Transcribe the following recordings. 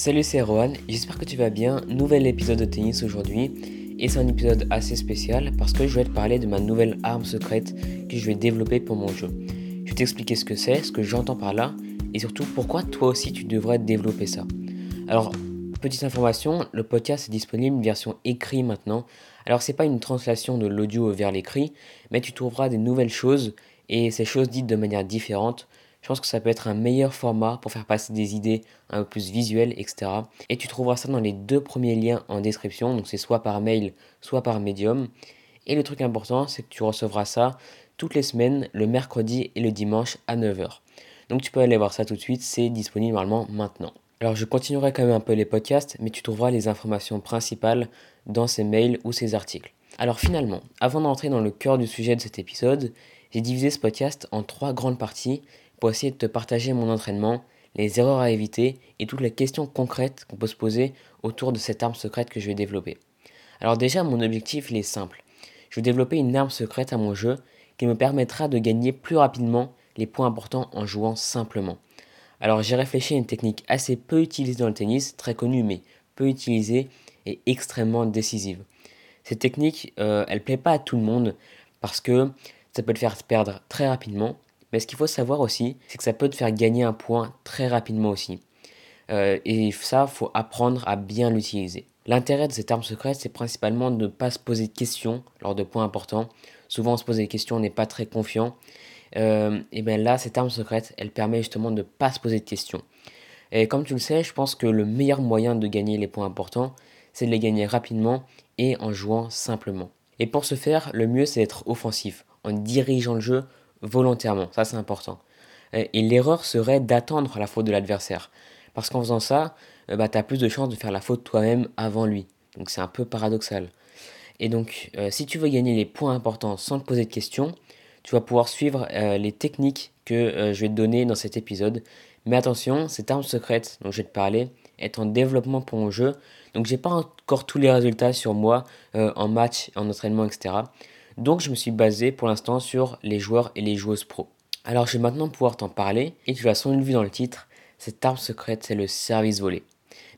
Salut, c'est Rohan, j'espère que tu vas bien. Nouvel épisode de tennis aujourd'hui. Et c'est un épisode assez spécial parce que je vais te parler de ma nouvelle arme secrète que je vais développer pour mon jeu. Je vais t'expliquer ce que c'est, ce que j'entends par là et surtout pourquoi toi aussi tu devrais développer ça. Alors, petite information, le podcast est disponible version écrit maintenant. Alors, c'est pas une translation de l'audio vers l'écrit, mais tu trouveras des nouvelles choses et ces choses dites de manière différente je pense que ça peut être un meilleur format pour faire passer des idées un peu plus visuelles, etc. Et tu trouveras ça dans les deux premiers liens en description, donc c'est soit par mail, soit par Medium. Et le truc important, c'est que tu recevras ça toutes les semaines, le mercredi et le dimanche à 9h. Donc tu peux aller voir ça tout de suite, c'est disponible normalement maintenant. Alors je continuerai quand même un peu les podcasts, mais tu trouveras les informations principales dans ces mails ou ces articles. Alors finalement, avant d'entrer dans le cœur du sujet de cet épisode, j'ai divisé ce podcast en trois grandes parties pour essayer de te partager mon entraînement, les erreurs à éviter et toutes les questions concrètes qu'on peut se poser autour de cette arme secrète que je vais développer. Alors déjà, mon objectif est simple. Je vais développer une arme secrète à mon jeu qui me permettra de gagner plus rapidement les points importants en jouant simplement. Alors j'ai réfléchi à une technique assez peu utilisée dans le tennis, très connue mais peu utilisée et extrêmement décisive. Cette technique, euh, elle plaît pas à tout le monde parce que ça peut te faire perdre très rapidement mais ce qu'il faut savoir aussi, c'est que ça peut te faire gagner un point très rapidement aussi. Euh, et ça, faut apprendre à bien l'utiliser. L'intérêt de cette arme secrète, c'est principalement de ne pas se poser de questions lors de points importants. Souvent, on se pose des questions, on n'est pas très confiant. Euh, et bien là, cette arme secrète, elle permet justement de ne pas se poser de questions. Et comme tu le sais, je pense que le meilleur moyen de gagner les points importants, c'est de les gagner rapidement et en jouant simplement. Et pour ce faire, le mieux c'est d'être offensif, en dirigeant le jeu volontairement, ça c'est important. Et l'erreur serait d'attendre la faute de l'adversaire. Parce qu'en faisant ça, euh, bah, tu as plus de chances de faire la faute toi-même avant lui. Donc c'est un peu paradoxal. Et donc, euh, si tu veux gagner les points importants sans te poser de questions, tu vas pouvoir suivre euh, les techniques que je vais te donner dans cet épisode. Mais attention, cette arme secrète dont je vais te parler est en développement pour mon jeu. Donc j'ai pas encore tous les résultats sur moi en match, en entraînement, etc. Donc je me suis basé pour l'instant sur les joueurs et les joueuses pro. Alors je vais maintenant pouvoir t'en parler et tu l'as sans doute vu dans le titre, cette arme secrète c'est le service volé.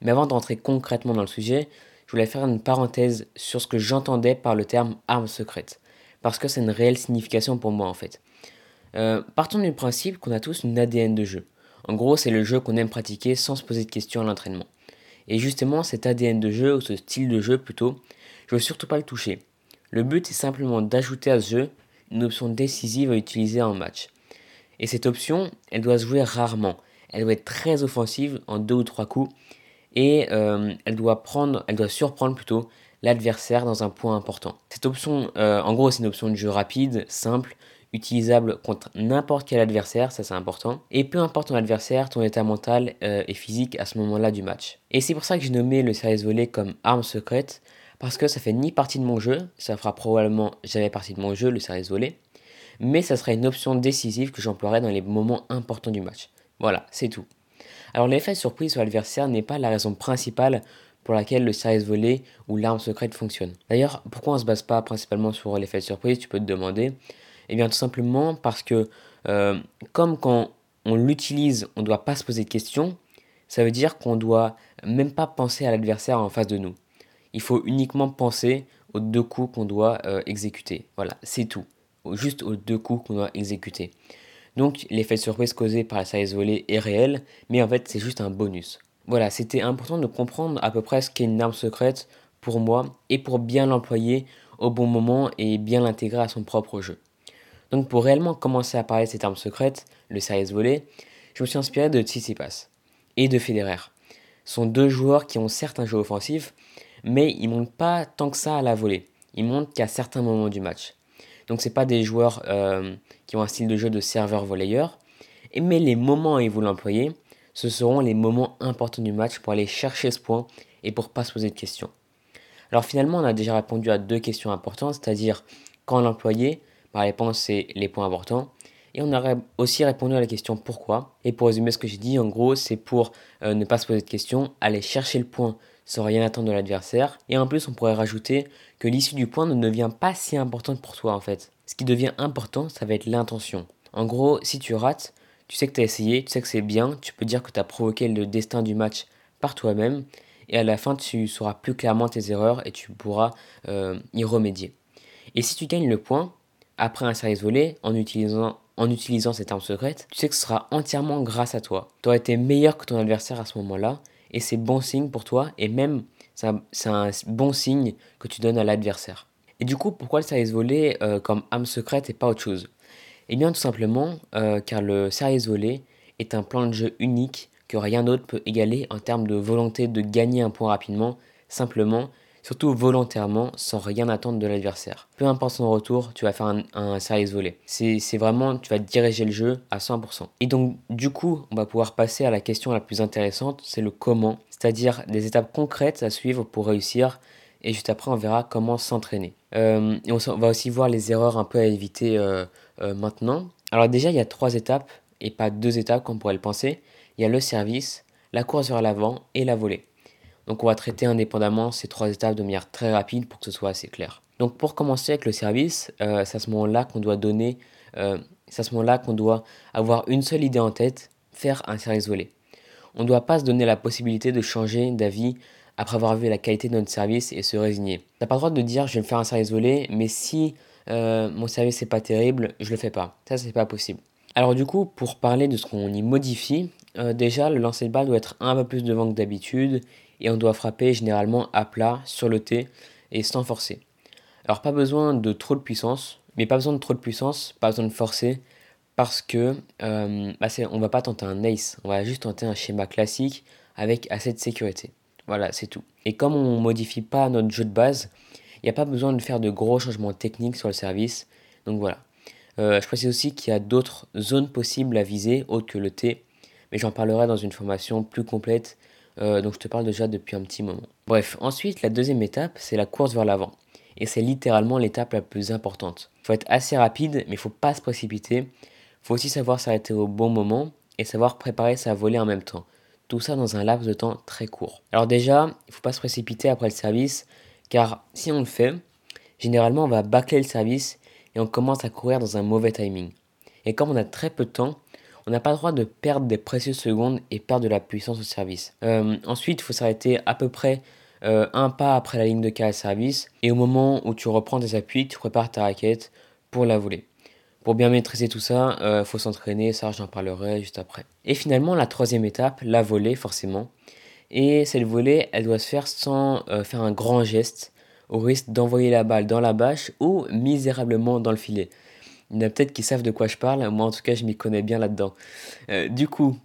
Mais avant d'entrer concrètement dans le sujet, je voulais faire une parenthèse sur ce que j'entendais par le terme arme secrète. Parce que c'est une réelle signification pour moi en fait. Euh, partons du principe qu'on a tous une ADN de jeu. En gros, c'est le jeu qu'on aime pratiquer sans se poser de questions à l'entraînement. Et justement, cet ADN de jeu, ou ce style de jeu plutôt, je veux surtout pas le toucher. Le but est simplement d'ajouter à ce jeu une option décisive à utiliser en match. Et cette option, elle doit se jouer rarement. Elle doit être très offensive en deux ou trois coups et euh, elle doit prendre, elle doit surprendre plutôt l'adversaire dans un point important. Cette option, euh, en gros, c'est une option de jeu rapide, simple, utilisable contre n'importe quel adversaire, ça c'est important. Et peu importe ton adversaire, ton état mental euh, et physique à ce moment-là du match. Et c'est pour ça que j'ai nommé le service volé comme arme secrète, parce que ça fait ni partie de mon jeu, ça fera probablement jamais partie de mon jeu, le service volé, mais ça sera une option décisive que j'emploierai dans les moments importants du match. Voilà, c'est tout. Alors l'effet surprise sur l'adversaire n'est pas la raison principale pour laquelle le service volé ou l'arme secrète fonctionne. D'ailleurs, pourquoi on ne se base pas principalement sur l'effet de surprise, tu peux te demander? Eh bien tout simplement parce que euh, comme quand on l'utilise, on ne doit pas se poser de questions, ça veut dire qu'on ne doit même pas penser à l'adversaire en face de nous. Il faut uniquement penser aux deux coups qu'on doit euh, exécuter. Voilà, c'est tout. Juste aux deux coups qu'on doit exécuter. Donc l'effet de surprise causé par la service volée est réel, mais en fait c'est juste un bonus. Voilà, c'était important de comprendre à peu près ce qu'est une arme secrète pour moi et pour bien l'employer au bon moment et bien l'intégrer à son propre jeu. Donc pour réellement commencer à parler de cette arme secrète, le service volé, je me suis inspiré de Tsitsipas et de Federer. Ce sont deux joueurs qui ont certes un jeu offensif, mais ils montent pas tant que ça à la volée. Ils montent qu'à certains moments du match. Donc c'est pas des joueurs euh, qui ont un style de jeu de serveur volleyeur, mais les moments où ils vont l'employer, ce seront les moments importants du match pour aller chercher ce point et pour pas se poser de questions. Alors finalement, on a déjà répondu à deux questions importantes, c'est-à-dire quand l'employer, la réponse c'est les points importants. Et on a aussi répondu à la question pourquoi. Et pour résumer ce que j'ai dit, en gros, c'est pour euh, ne pas se poser de questions, aller chercher le point sans rien attendre de l'adversaire. Et en plus, on pourrait rajouter que l'issue du point ne devient pas si importante pour toi en fait. Ce qui devient important, ça va être l'intention. En gros, si tu rates, tu sais que tu as essayé, tu sais que c'est bien, tu peux dire que tu as provoqué le destin du match par toi-même et à la fin tu sauras plus clairement tes erreurs et tu pourras euh, y remédier. Et si tu gagnes le point après un service volé en utilisant, en utilisant cette arme secrète, tu sais que ce sera entièrement grâce à toi. Tu auras été meilleur que ton adversaire à ce moment-là et c'est bon signe pour toi et même c'est un, bon signe que tu donnes à l'adversaire. Et du coup, pourquoi le service volé euh, comme arme secrète et pas autre chose? Eh bien, tout simplement euh, car le service volé est un plan de jeu unique que rien d'autre peut égaler en termes de volonté de gagner un point rapidement, simplement, surtout volontairement, sans rien attendre de l'adversaire. Peu importe son retour, tu vas faire un, un service volé. C'est vraiment, tu vas diriger le jeu à 100%. Et donc, du coup, on va pouvoir passer à la question la plus intéressante, c'est le comment, c'est-à-dire des étapes concrètes à suivre pour réussir. Et juste après, on verra comment s'entraîner. Euh, et on, va aussi voir les erreurs un peu à éviter euh, euh, maintenant. Alors déjà, il y a trois étapes et pas deux étapes comme on pourrait le penser il y a le service, la course vers l'avant et la volée. Donc on va traiter indépendamment ces trois étapes de manière très rapide pour que ce soit assez clair. Donc pour commencer avec le service, euh, c'est à ce moment-là qu'on doit donner, euh, c'est à ce moment-là qu'on doit avoir une seule idée en tête, faire un service volé. On ne doit pas se donner la possibilité de changer d'avis après avoir vu la qualité de notre service et se résigner. N'as pas le droit de dire je vais me faire un service volé, mais si euh, mon service n'est pas terrible, je le fais pas. Ça c'est pas possible. Alors du coup, pour parler de ce qu'on y modifie, déjà, le lancer de balle doit être un peu plus devant que d'habitude et on doit frapper généralement à plat, sur le T et sans forcer. Alors pas besoin de trop de puissance, mais pas besoin de trop de puissance, pas besoin de forcer parce que euh, bah on va pas tenter un ace, on va juste tenter un schéma classique avec assez de sécurité. Voilà, c'est tout. Et comme on modifie pas notre jeu de base, il n'y a pas besoin de faire de gros changements techniques sur le service. Donc voilà. Euh, je précise aussi qu'il y a d'autres zones possibles à viser autres que le T mais j'en parlerai dans une formation plus complète euh, dont je te parle déjà depuis un petit moment. Bref, ensuite, la deuxième étape, c'est la course vers l'avant. Et c'est littéralement l'étape la plus importante. Il faut être assez rapide, mais il faut pas se précipiter. Il faut aussi savoir s'arrêter au bon moment et savoir préparer sa volée en même temps. Tout ça dans un laps de temps très court. Alors déjà, il faut pas se précipiter après le service, car si on le fait, généralement on va bâcler le service et on commence à courir dans un mauvais timing. Et comme on a très peu de temps, on n'a pas le droit de perdre des précieuses secondes et perdre de la puissance au service. Euh, ensuite, il faut s'arrêter à peu près euh, un pas après la ligne de carré service et au moment où tu reprends tes appuis, tu prépares ta raquette pour la voler. Pour bien maîtriser tout ça, il euh, faut s'entraîner, ça j'en parlerai juste après. Et finalement, la troisième étape, la volée forcément. Et cette volée, elle doit se faire sans faire un grand geste, au risque d'envoyer la balle dans la bâche ou misérablement dans le filet. Il y en a peut-être qui savent de quoi je parle, moi en tout cas je m'y connais bien là-dedans. Euh, du coup,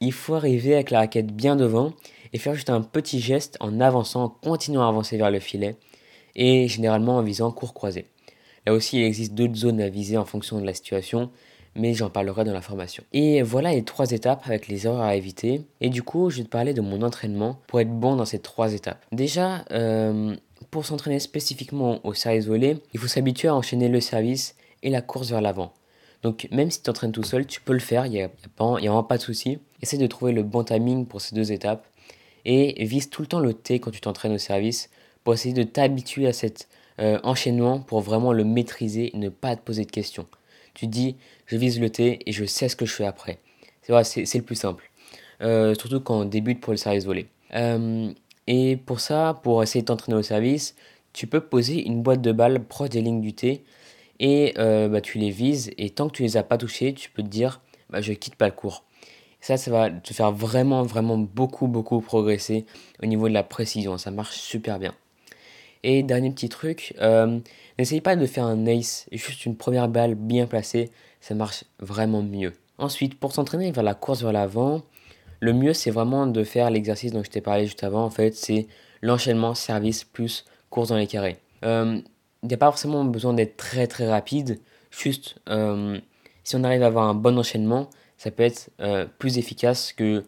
il faut arriver avec la raquette bien devant et faire juste un petit geste en avançant, en continuant à avancer vers le filet et généralement en visant court croisé. Là aussi, il existe d'autres zones à viser en fonction de la situation, mais j'en parlerai dans la formation. Et voilà les trois étapes avec les erreurs à éviter. Et du coup, je vais te parler de mon entraînement pour être bon dans ces trois étapes. Déjà, euh, pour s'entraîner spécifiquement au service volé, il faut s'habituer à enchaîner le service et la course vers l'avant. Donc même si tu t'entraînes tout seul, tu peux le faire, il n'y a, a, vraiment pas de souci. Essaye de trouver le bon timing pour ces deux étapes et vise tout le temps le T quand tu t'entraînes au service pour essayer de t'habituer à cet euh, enchaînement pour vraiment le maîtriser et ne pas te poser de questions. Tu dis, je vise le T et je sais ce que je fais après. C'est c'est le plus simple. Euh, surtout quand on débute pour le service volé. Euh, et pour ça, pour essayer de t'entraîner au service, tu peux poser une boîte de balles proche des lignes du T et euh, bah, tu les vises et tant que tu les as pas touchés, tu peux te dire bah, je quitte pas le cours. Ça, ça va te faire vraiment, vraiment beaucoup, beaucoup progresser au niveau de la précision. Ça marche super bien. Et dernier petit truc, euh, n'essaye pas de faire un ace, juste une première balle bien placée, ça marche vraiment mieux. Ensuite, pour s'entraîner vers la course vers l'avant, le mieux c'est vraiment de faire l'exercice dont je t'ai parlé juste avant. En fait, c'est l'enchaînement service plus course dans les carrés. Euh, il n'y a pas forcément besoin d'être très très rapide. Juste, euh, si on arrive à avoir un bon enchaînement, ça peut être euh, plus efficace que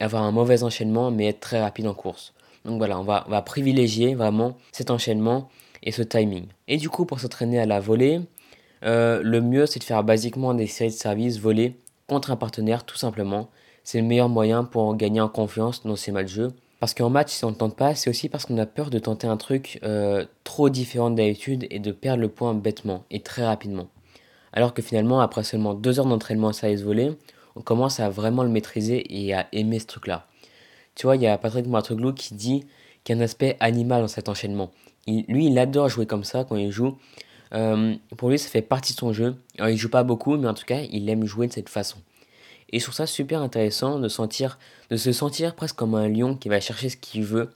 avoir un mauvais enchaînement mais être très rapide en course. Donc voilà, on va, privilégier vraiment cet enchaînement et ce timing. Et du coup, pour s'entraîner à la volée, euh, le mieux c'est de faire basiquement des séries de services volés contre un partenaire tout simplement. C'est le meilleur moyen pour gagner en confiance dans ces matchs de. Parce qu'en match, si on ne tente pas, c'est aussi parce qu'on a peur de tenter un truc euh, trop différent d'habitude et de perdre le point bêtement et très rapidement. Alors que finalement, après seulement deux heures d'entraînement à service volé, on commence à vraiment le maîtriser et à aimer ce truc-là. Tu vois, il y a Patrick Martoglou qui dit qu'il y a un aspect animal dans cet enchaînement. lui, il adore jouer comme ça quand il joue. Euh, pour lui, ça fait partie de son jeu. Alors, il joue pas beaucoup, mais en tout cas, il aime jouer de cette façon. Et je trouve ça super intéressant de, sentir, de se sentir presque comme un lion qui va chercher ce qu'il veut.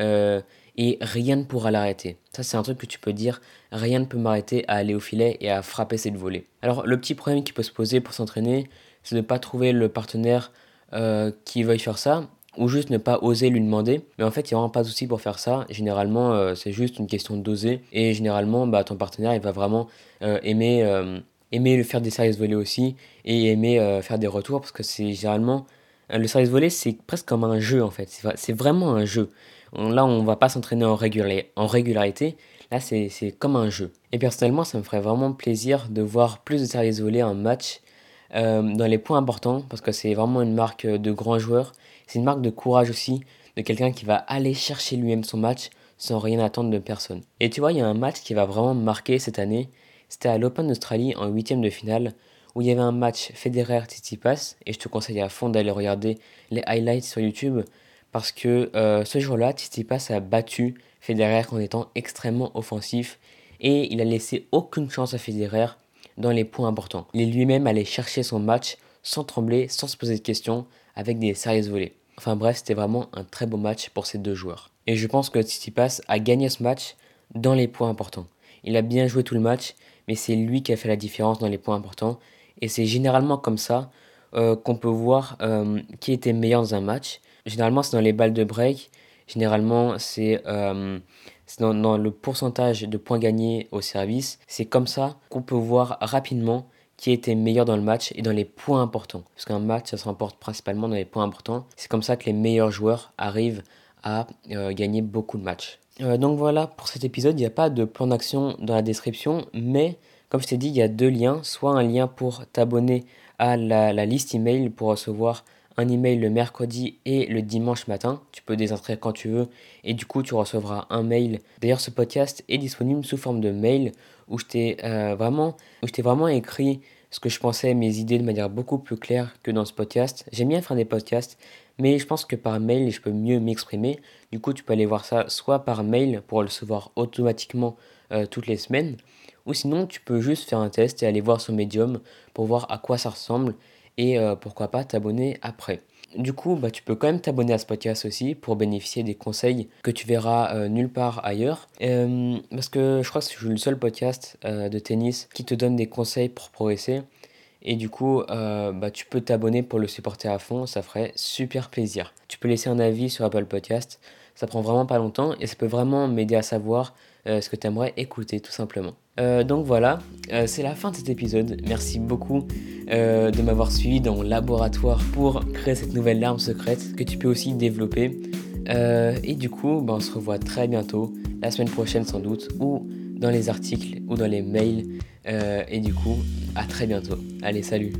Euh, et rien ne pourra l'arrêter. Ça, c'est un truc que tu peux dire, rien ne peut m'arrêter à aller au filet et à frapper cette volée. Alors, le petit problème qui peut se poser pour s'entraîner, c'est de ne pas trouver le partenaire euh, qui veuille faire ça, ou juste ne pas oser lui demander. Mais en fait, il n'y a vraiment pas de souci pour faire ça. Généralement, euh, c'est juste une question d'oser. Et généralement, bah, ton partenaire, il va vraiment aimer, aimer le faire des services volés aussi, et aimer faire des retours, parce que c'est généralement... le service volé, c'est presque comme un jeu, en fait. C'est vraiment un jeu. Là, on va pas s'entraîner en, régularité. Là, c'est comme un jeu. Et personnellement, ça me ferait vraiment plaisir de voir plus de services volés en match euh, dans les points importants parce que c'est vraiment une marque de grand joueur. C'est une marque de courage aussi, de quelqu'un qui va aller chercher lui-même son match sans rien attendre de personne. Et tu vois, il y a un match qui va vraiment marquer cette année. C'était à l'Open d'Australie en huitième de finale où il y avait un match Federer-Tsitsipas et je te conseille à fond d'aller regarder les highlights sur YouTube parce que euh, ce jour-là, Tsitsipas a battu Federer en étant extrêmement offensif et il a laissé aucune chance à Federer dans les points importants. Il est lui-même allé chercher son match sans trembler, sans se poser de questions, avec des sérieuses volées. Enfin bref, c'était vraiment un très beau match pour ces deux joueurs. Et je pense que Tsitsipas a gagné ce match dans les points importants. Il a bien joué tout le match, mais c'est lui qui a fait la différence dans les points importants. Et c'est généralement comme ça euh, qu'on peut voir euh, qui était meilleur dans un match. Généralement, c'est dans les balles de break. Généralement, c'est euh, dans, le pourcentage de points gagnés au service. C'est comme ça qu'on peut voir rapidement qui était meilleur dans le match et dans les points importants. Parce qu'un match, ça se remporte principalement dans les points importants. C'est comme ça que les meilleurs joueurs arrivent à euh, gagner beaucoup de matchs. Euh, donc voilà, pour cet épisode, il n'y a pas de plan d'action dans la description, mais comme je t'ai dit, il y a deux liens. Soit un lien pour t'abonner à la, liste email pour recevoir un email le mercredi et le dimanche matin. Tu peux désinscrire quand tu veux et du coup tu recevras un mail. D'ailleurs ce podcast est disponible sous forme de mail où je t'ai euh, vraiment, vraiment écrit ce que je pensais, mes idées de manière beaucoup plus claire que dans ce podcast. J'aime bien faire des podcasts, mais je pense que par mail je peux mieux m'exprimer. Du coup tu peux aller voir ça soit par mail pour le recevoir automatiquement euh, toutes les semaines, ou sinon tu peux juste faire un test et aller voir sur Medium pour voir à quoi ça ressemble et euh, pourquoi pas t'abonner après. Du coup, bah, tu peux quand même t'abonner à ce podcast aussi pour bénéficier des conseils que tu verras euh, nulle part ailleurs. Parce que je crois que suis le seul podcast de tennis qui te donne des conseils pour progresser. Et du coup, bah, tu peux t'abonner pour le supporter à fond, ça ferait super plaisir. Tu peux laisser un avis sur Apple Podcast, ça prend vraiment pas longtemps et ça peut vraiment m'aider à savoir ce que tu aimerais écouter tout simplement. Euh, donc voilà, euh, c'est la fin de cet épisode. Merci beaucoup euh, de m'avoir suivi dans mon laboratoire pour créer cette nouvelle larme secrète que tu peux aussi développer. et du coup, ben, on se revoit très bientôt, la semaine prochaine sans doute, ou dans les articles ou dans les mails. et du coup, à très bientôt. Allez, salut